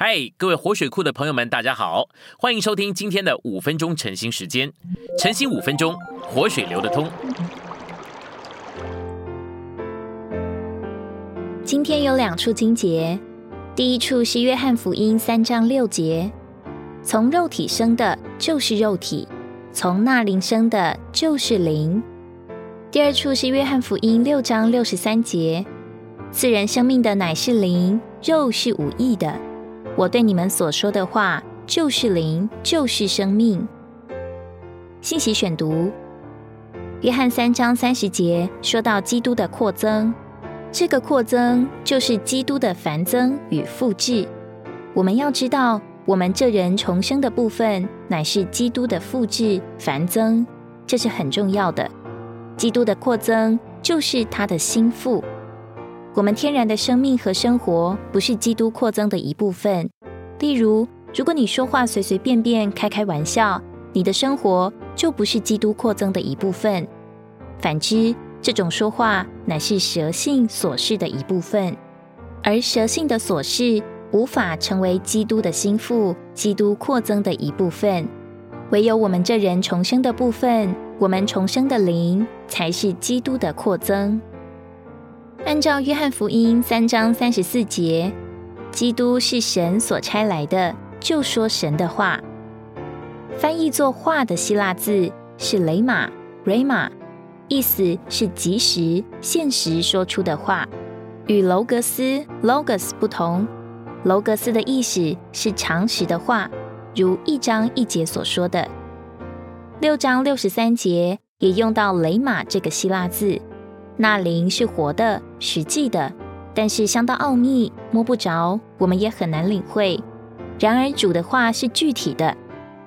嗨，各位活水库的朋友们，大家好，欢迎收听今天的五分钟晨兴时间。晨兴五分钟，活水流得通。今天有两处经节，第一处是约翰福音三章六节：“从肉体生的，就是肉体；从那灵生的，就是灵。”第二处是约翰福音六章六十三节：“赐人生命的乃是灵，肉是无益的。”我对你们所说的话，就是灵，就是生命。信息选读：约翰三章三十节说到基督的扩增，这个扩增就是基督的繁增与复制。我们要知道，我们这人重生的部分，乃是基督的复制繁增，这是很重要的。基督的扩增就是他的心腹。我们天然的生命和生活不是基督扩增的一部分。例如，如果你说话随随便便、开开玩笑，你的生活就不是基督扩增的一部分。反之，这种说话乃是蛇性所事的一部分，而蛇性的所示无法成为基督的心腹、基督扩增的一部分。唯有我们这人重生的部分，我们重生的灵，才是基督的扩增。按照约翰福音三章三十四节，基督是神所差来的，就说神的话。翻译作“话”的希腊字是雷马 （rama），意思是即时、现实说出的话。与楼格斯 （logos） 不同，楼格斯的意思是常识的话，如一章一节所说的。六章六十三节也用到雷马这个希腊字。那灵是活的、实际的，但是相当奥秘，摸不着，我们也很难领会。然而主的话是具体的。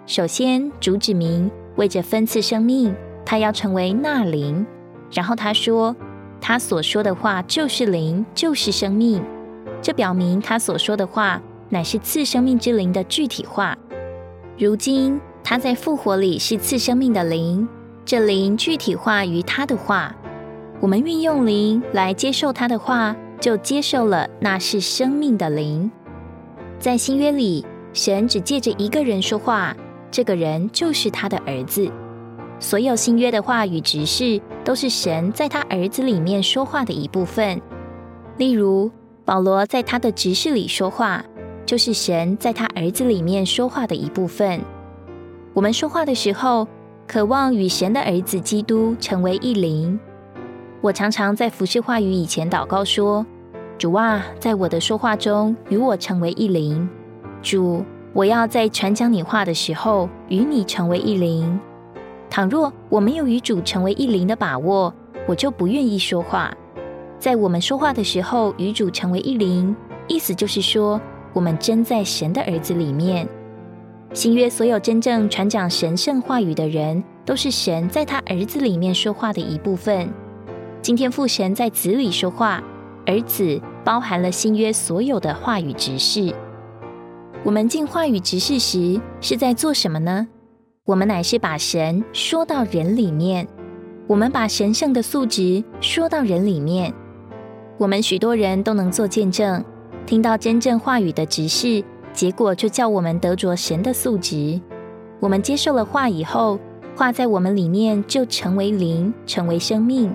首先，主指明为着分赐生命，他要成为那灵。然后他说，他所说的话就是灵，就是生命。这表明他所说的话乃是赐生命之灵的具体化。如今他在复活里是赐生命的灵，这灵具体化于他的话。我们运用灵来接受他的话，就接受了那是生命的灵。在新约里，神只借着一个人说话，这个人就是他的儿子。所有新约的话语指示，都是神在他儿子里面说话的一部分。例如，保罗在他的指示里说话，就是神在他儿子里面说话的一部分。我们说话的时候，渴望与神的儿子基督成为一灵。我常常在服侍话语以前祷告说：“主啊，在我的说话中与我成为一灵。主，我要在传讲你话的时候与你成为一灵。倘若我没有与主成为一灵的把握，我就不愿意说话。在我们说话的时候与主成为一灵，意思就是说，我们真在神的儿子里面。新约所有真正传讲神圣话语的人，都是神在他儿子里面说话的一部分。”今天父神在子里说话，而子包含了新约所有的话语执事。我们进话语执事时是在做什么呢？我们乃是把神说到人里面，我们把神圣的素质说到人里面。我们许多人都能做见证，听到真正话语的执事，结果就叫我们得着神的素质。我们接受了话以后，话在我们里面就成为灵，成为生命。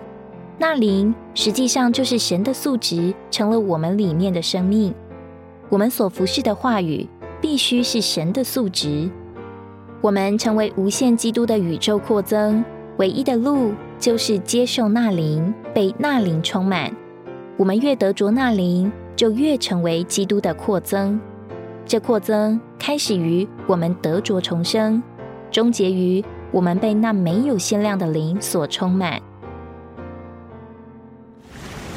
那灵实际上就是神的素质，成了我们里面的生命。我们所服侍的话语必须是神的素质。我们成为无限基督的宇宙扩增，唯一的路就是接受那灵，被那灵充满。我们越得着那灵，就越成为基督的扩增。这扩增开始于我们得着重生，终结于我们被那没有限量的灵所充满。